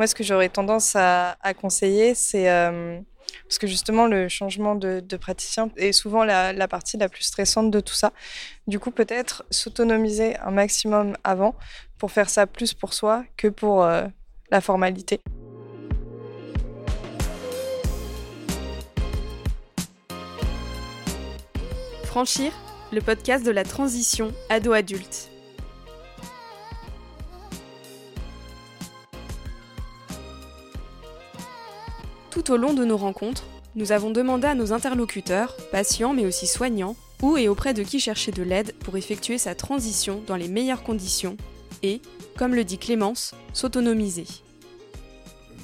Moi, ce que j'aurais tendance à, conseiller, c'est parce que justement, le changement de, praticien est souvent la, partie la plus stressante de tout ça. Du coup, peut-être s'autonomiser un maximum avant pour faire ça plus pour soi que pour la formalité. Franchir, le podcast de la transition ado-adulte. Au long de nos rencontres, nous avons demandé à nos interlocuteurs, patients mais aussi soignants, où et auprès de qui chercher de l'aide pour effectuer sa transition dans les meilleures conditions et, comme le dit Clémence, s'autonomiser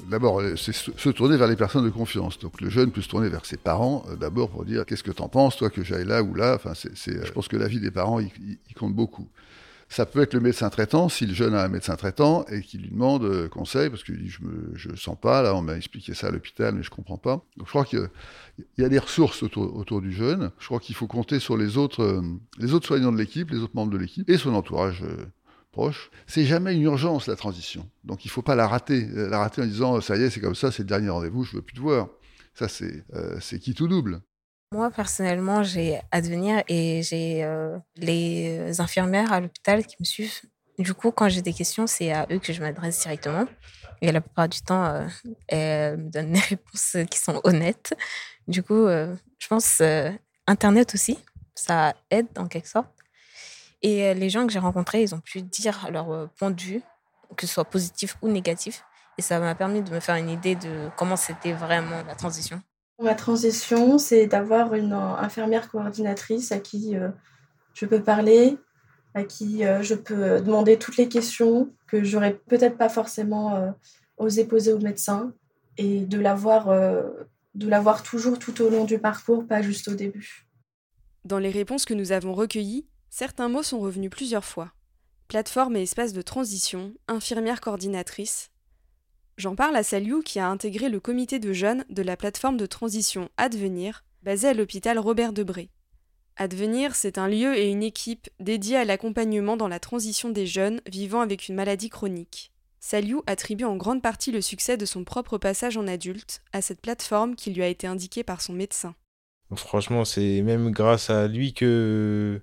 d'abord, euh, c'est se tourner vers les personnes de confiance. Donc le jeune peut se tourner vers ses parents euh, d'abord pour dire qu'est-ce que tu en penses, toi, que j'aille là ou là? Enfin, c'est, je pense que l'avis des parents, il, compte beaucoup. Ça peut être le médecin traitant, si le jeune a un médecin traitant et qu'il lui demande euh, conseil, parce qu'il dit je me je sens pas, là on m'a expliqué ça à l'hôpital, mais je comprends pas. Donc je crois qu'il y a des ressources autour, autour du jeune. Je crois qu'il faut compter sur les autres, les autres soignants de l'équipe, les autres membres de l'équipe et son entourage c'est jamais une urgence la transition. Donc il ne faut pas la rater, euh, la rater en disant ça y est, c'est comme ça, c'est le dernier rendez-vous, je veux plus te voir. Ça c'est euh, qui tout double. Moi personnellement, j'ai Advenir et j'ai euh, les infirmières à l'hôpital qui me suivent. Du coup, quand j'ai des questions, c'est à eux que je m'adresse directement. Et la plupart du temps, elles me donnent des réponses qui sont honnêtes. Du coup, je pense Internet aussi, ça aide en quelque sorte. Et les gens que j'ai rencontrés, ils ont pu dire leur point de vue, que ce soit positif ou négatif. Et ça m'a permis de me faire une idée de comment c'était vraiment la transition. Ma transition, c'est d'avoir une infirmière coordinatrice à qui je peux parler, à qui je peux demander toutes les questions que j'aurais peut-être pas forcément osé poser au médecin et de l'avoir de l'avoir toujours tout au long du parcours, pas juste au début. Dans les réponses que nous avons recueillies, Certains mots sont revenus plusieurs fois. Plateforme et espace de transition, infirmière coordinatrice. J'en parle à Saliou qui a intégré le comité de jeunes de la plateforme de transition Advenir, basée à l'hôpital Robert Debré. Advenir, c'est un lieu et une équipe dédiés à l'accompagnement dans la transition des jeunes vivant avec une maladie chronique. Saliou attribue en grande partie le succès de son propre passage en adulte à cette plateforme qui lui a été indiquée par son médecin. Franchement, c'est même grâce à lui que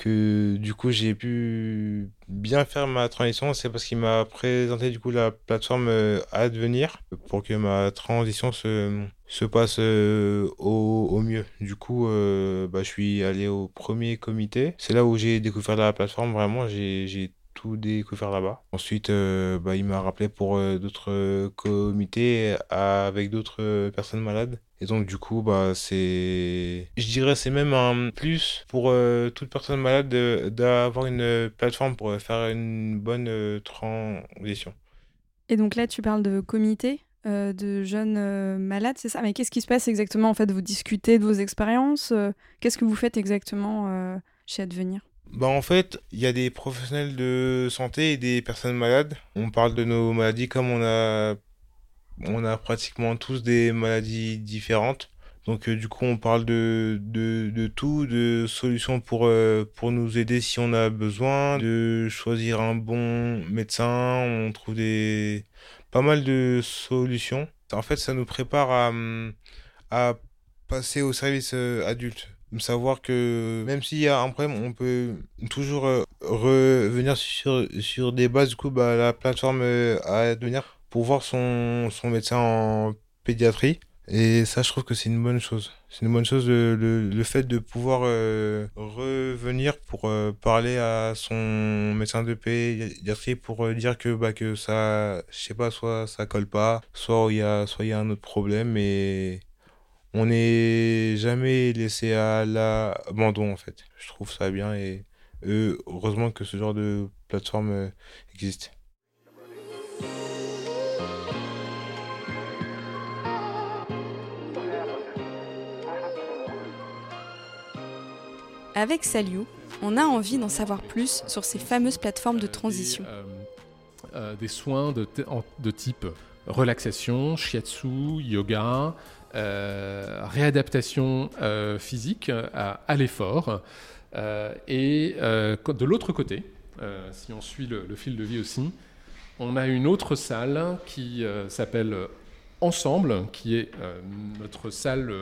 que du coup j'ai pu bien faire ma transition, c'est parce qu'il m'a présenté du coup la plateforme euh, Advenir pour que ma transition se, se passe euh, au, au, mieux. Du coup, euh, bah, je suis allé au premier comité. C'est là où j'ai découvert la plateforme, vraiment, j'ai tout découvert là-bas. Ensuite, bah, il m'a rappelé pour d'autres comités avec d'autres personnes malades. Et donc du coup, bah c'est, je dirais, c'est même un plus pour euh, toute personne malade d'avoir une plateforme pour faire une bonne euh, transition. Et donc là, tu parles de comité euh, de jeunes malades, c'est ça? Mais qu'est-ce qui se passe exactement? En fait, vous discutez de vos expériences. qu'est-ce que vous faites exactement chez Advenir? Bah en fait, il y a des professionnels de santé et des personnes malades. On parle de nos maladies comme on a on a pratiquement tous des maladies différentes. Donc euh, du coup, on parle de, de, tout, de solutions pour, euh, pour nous aider si on a besoin, de choisir un bon médecin, on trouve des pas mal de solutions. En fait, ça nous prépare à, à passer au service euh, adulte. Savoir que même s'il y a un problème, on peut toujours revenir sur, sur des bases. Du coup, bah, la plateforme à devenir pour voir son, son médecin en pédiatrie. Et ça, je trouve que c'est une bonne chose. C'est une bonne chose le, le, fait de pouvoir euh, revenir pour euh, parler à son médecin de pédiatrie pour euh, dire que bah que ça, je sais pas, soit ça colle pas, soit il y a y a un autre problème et on n'est jamais laissé à l'abandon en fait. Je trouve ça bien et heureusement que ce genre de plateforme existe. Avec Saliou, on a envie d'en savoir plus sur ces fameuses plateformes de transition. Euh, euh, des soins de, de, type relaxation, shiatsu, yoga, euh, réadaptation physique à, l'effort. et de l'autre côté, si on suit le, fil de vie aussi, On a une autre salle qui s'appelle Ensemble, qui est notre salle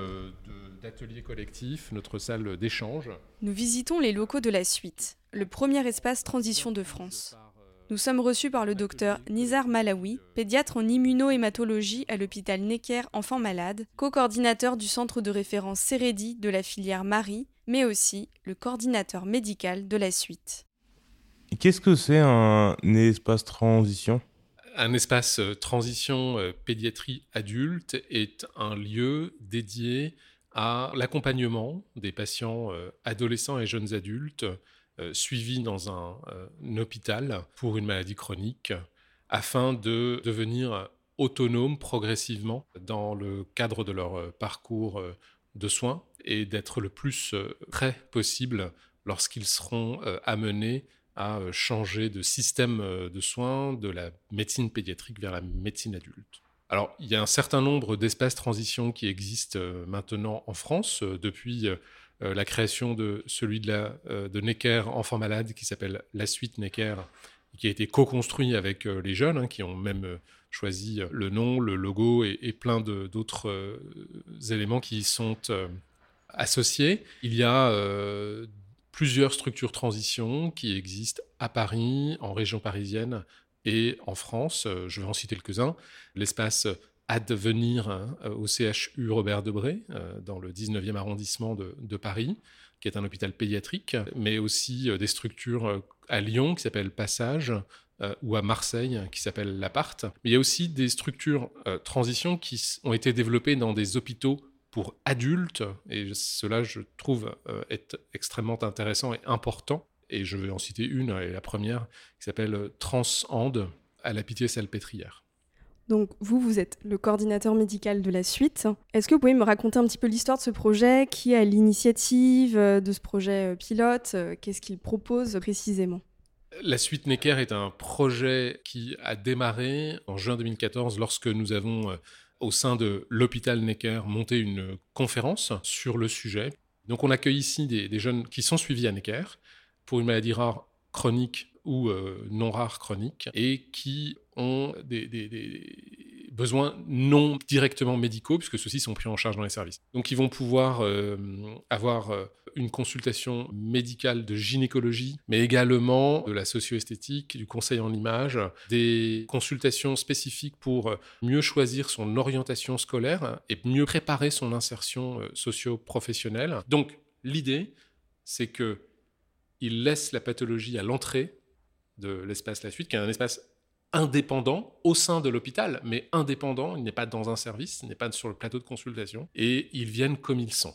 d'atelier collectif, notre salle d'échange. Nous visitons les locaux de la suite, le premier espace transition de France. Nous sommes reçus par le docteur Nizar Malawi, pédiatre en immunohématologie à l'hôpital Necker Enfants Malades, co-coordinateur du centre de référence Cérédi de la filière Marie, mais aussi le coordinateur médical de la suite. Qu'est-ce que c'est un espace transition? Un espace euh, transition euh, pédiatrie adulte est un lieu dédié à l'accompagnement des patients euh, adolescents et jeunes adultes euh, suivis dans un, euh, hôpital pour une maladie chronique afin de devenir autonomes progressivement dans le cadre de leur euh, parcours de soins et d'être le plus prêt possible lorsqu'ils seront amenés à changer de système de soins de la médecine pédiatrique vers la médecine adulte. Alors, il y a un certain nombre d'espaces transition qui existent maintenant en France depuis euh, la création de celui euh, de Necker Enfant Malade qui s'appelle La Suite Necker, qui a été co-construit avec euh, les jeunes, hein, qui ont même choisi le nom, le logo et, plein d'autres éléments qui y sont associés. Il y a plusieurs structures transition qui existent à Paris, en région parisienne et en France. Je vais en citer quelques-uns. L'espace Advenir hein, euh, au CHU Robert Debré, euh, dans le 19e arrondissement de, Paris, qui est un hôpital pédiatrique, mais aussi euh, des structures à Lyon qui s'appellent Passage, ou à Marseille qui s'appelle L'Appart. Mais il y a aussi des structures transition qui ont été développées dans des hôpitaux pour adultes, et cela, je trouve, est extrêmement intéressant et important. Et je vais en citer une, et la première, qui s'appelle Transand à la Pitié-Salpêtrière. Donc vous, vous êtes le coordinateur médical de la suite. Est-ce que vous pouvez me raconter un petit peu l'histoire de ce projet? Qui a l'initiative euh, de ce projet euh, pilote? Euh, Qu'est-ce qu'il propose précisément? La suite Necker est un projet qui a démarré en juin 2014 lorsque nous avons, au sein de l'hôpital Necker, monté une conférence sur le sujet. Donc on accueille ici des, des jeunes qui sont suivis à Necker pour une maladie rare chronique ou non rare chronique et qui ont des, besoins non directement médicaux, puisque ceux-ci sont pris en charge dans les services. Donc ils vont pouvoir euh, avoir euh, une consultation médicale de gynécologie, mais également de la socio-esthétique, du conseil en image, des consultations spécifiques pour mieux choisir son orientation scolaire et mieux préparer son insertion euh, socio-professionnelle. Donc l'idée, c'est que il laisse la pathologie à l'entrée de l'espace La Suite, qui est un espace indépendant au sein de l'hôpital, mais indépendant, il n'est pas dans un service, il n'est pas sur le plateau de consultation, et ils viennent comme ils sont.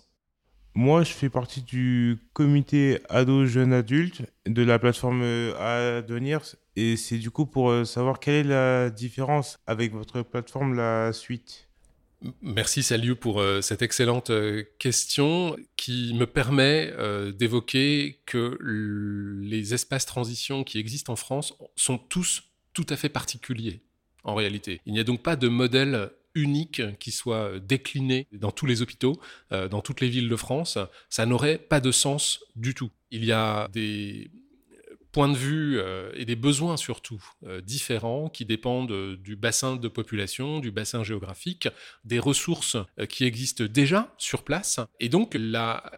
Moi, je fais partie du comité ado jeunes adultes de la plateforme Advenir, et c'est du coup pour euh, savoir quelle est la différence avec votre plateforme La Suite. Merci Saliu pour euh, cette excellente euh, question qui me permet d'évoquer que les espaces transition qui existent en France sont tous tout à fait particulier en réalité. Il n'y a donc pas de modèle unique qui soit décliné dans tous les hôpitaux, euh, dans toutes les villes de France. Ça n'aurait pas de sens du tout. Il y a des points de vue euh, et des besoins surtout euh, différents qui dépendent du bassin de population, du bassin géographique, des ressources qui existent déjà sur place. Et donc la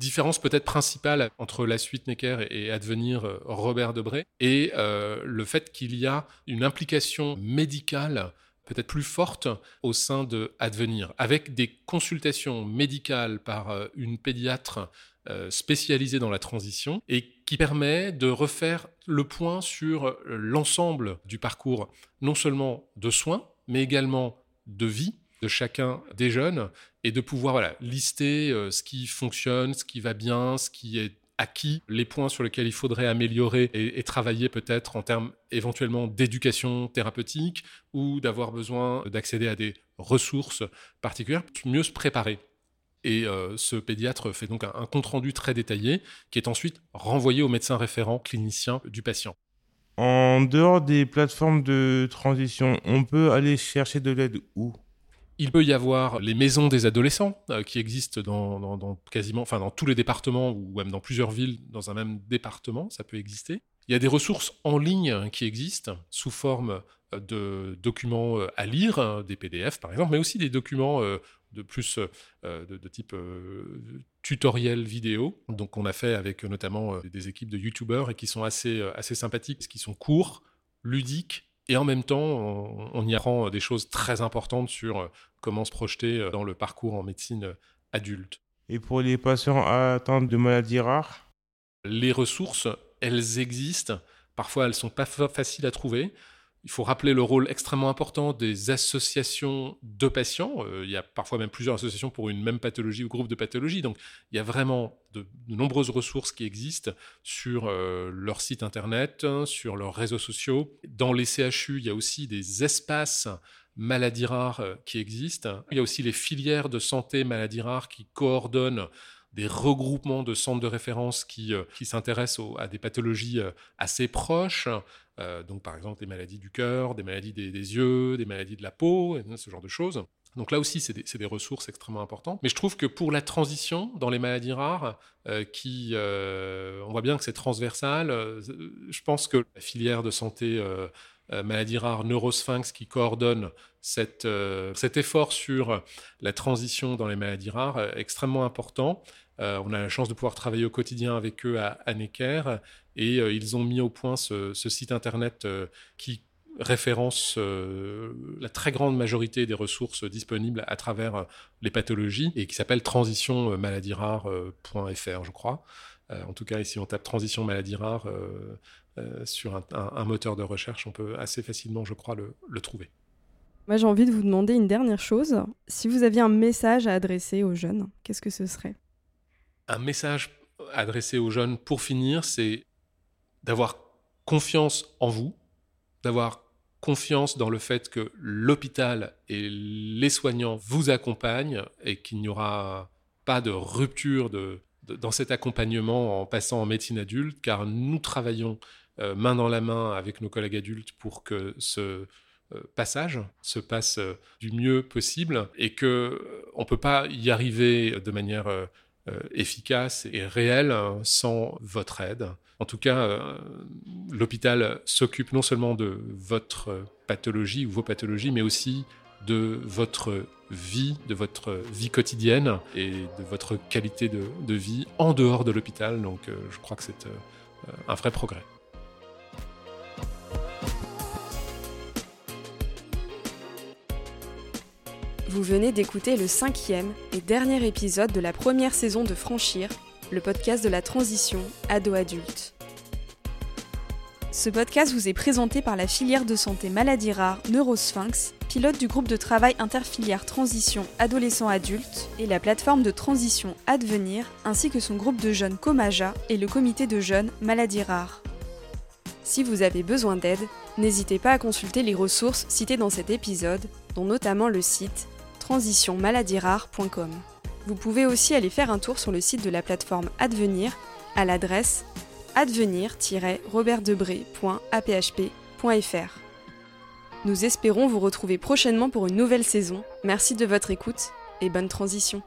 différence peut-être principale entre la suite Necker et Advenir euh, Robert Debré et euh, le fait qu'il y a une implication médicale peut-être plus forte au sein de Advenir, avec des consultations médicales par euh, une pédiatre spécialisée dans la transition et qui permet de refaire le point sur l'ensemble du parcours, non seulement de soins, mais également de vie de chacun des jeunes et de pouvoir lister euh, ce qui fonctionne, ce qui va bien, ce qui est acquis, les points sur lesquels il faudrait améliorer et, travailler peut-être en termes éventuellement d'éducation thérapeutique ou d'avoir besoin d'accéder à des ressources particulières, mieux se préparer. Et euh, ce pédiatre fait donc un, un compte-rendu très détaillé qui est ensuite renvoyé au médecin référent clinicien du patient. En dehors des plateformes de transition, on peut aller chercher de l'aide où? Il peut y avoir les maisons des adolescents euh, qui existent dans, quasiment, enfin dans tous les départements ou même dans plusieurs villes dans un même département, ça peut exister. Il y a des ressources en ligne qui existent sous forme de documents à lire, hein, des PDF par exemple, mais aussi des documents de plus de, type tutoriel vidéo. Donc on a fait avec notamment des équipes de youtubeurs et qui sont assez, assez sympathiques, qui sont courts, ludiques et en même temps, on, y apprend des choses très importantes sur euh, comment se projeter euh, dans le parcours en médecine euh, adulte. Et pour les patients atteints de maladies rares? Les ressources, elles existent. Parfois, elles sont pas faciles à trouver. Il faut rappeler le rôle extrêmement important des associations de patients. Euh, il y a parfois même plusieurs associations pour une même pathologie ou groupe de pathologies. Donc il y a vraiment de, nombreuses ressources qui existent sur euh, leur site internet, sur leurs réseaux sociaux. Dans les CHU, il y a aussi des espaces maladies rares euh, qui existent. Il y a aussi les filières de santé maladies rares qui coordonnent des regroupements de centres de référence qui, qui s'intéressent à des pathologies assez proches. Euh, donc par exemple des maladies du cœur, des maladies des, yeux, des maladies de la peau, ce genre de choses. Donc là aussi, c'est des, ressources extrêmement importantes. Mais je trouve que pour la transition dans les maladies rares, euh, qui, euh, on voit bien que c'est transversal, je pense que la filière de santé maladies rares Neurosphinx qui coordonne cet effort sur la transition dans les maladies rares est extrêmement important. on a la chance de pouvoir travailler au quotidien avec eux à, à Necker et euh, ils ont mis au point ce, site internet euh, qui référence euh, la très grande majorité des ressources disponibles à travers les pathologies et qui s'appelle transitionmaladiesrares.fr, je crois. en tout cas, ici, on tape transition maladie rare sur un, moteur de recherche, on peut assez facilement, je crois, le, le trouver. Moi, j'ai envie de vous demander une dernière chose. Si vous aviez un message à adresser aux jeunes, qu'est-ce que ce serait? Un message adressé aux jeunes pour finir, c'est d'avoir confiance en vous, d'avoir confiance dans le fait que l'hôpital et les soignants vous accompagnent et qu'il n'y aura pas de rupture de, dans cet accompagnement en passant en médecine adulte, car nous travaillons euh, main dans la main avec nos collègues adultes pour que ce euh, passage se passe euh, du mieux possible et que on peut pas y arriver de manière efficace et réelle hein, sans votre aide. En tout cas, l'hôpital s'occupe non seulement de votre pathologie ou vos pathologies, mais aussi de votre vie, de votre vie quotidienne et de votre qualité de, vie en dehors de l'hôpital. Donc euh, je crois que c'est euh, un vrai progrès. Vous venez d'écouter le cinquième et dernier épisode de la première saison de Franchir, le podcast de la transition ado-adulte. Ce podcast vous est présenté par la filière de santé maladies rares Neurosphinx, pilote du groupe de travail interfilière transition adolescent-adulte et la plateforme de transition Advenir, ainsi que son groupe de jeunes Comaja et le comité de jeunes maladies rares. Si vous avez besoin d'aide, n'hésitez pas à consulter les ressources citées dans cet épisode, dont notamment le site transitionmaladiesrares.com. Vous pouvez aussi aller faire un tour sur le site de la plateforme Advenir à l'adresse advenir-robertdebré.aphp.fr. Nous espérons vous retrouver prochainement pour une nouvelle saison. Merci de votre écoute et bonne transition.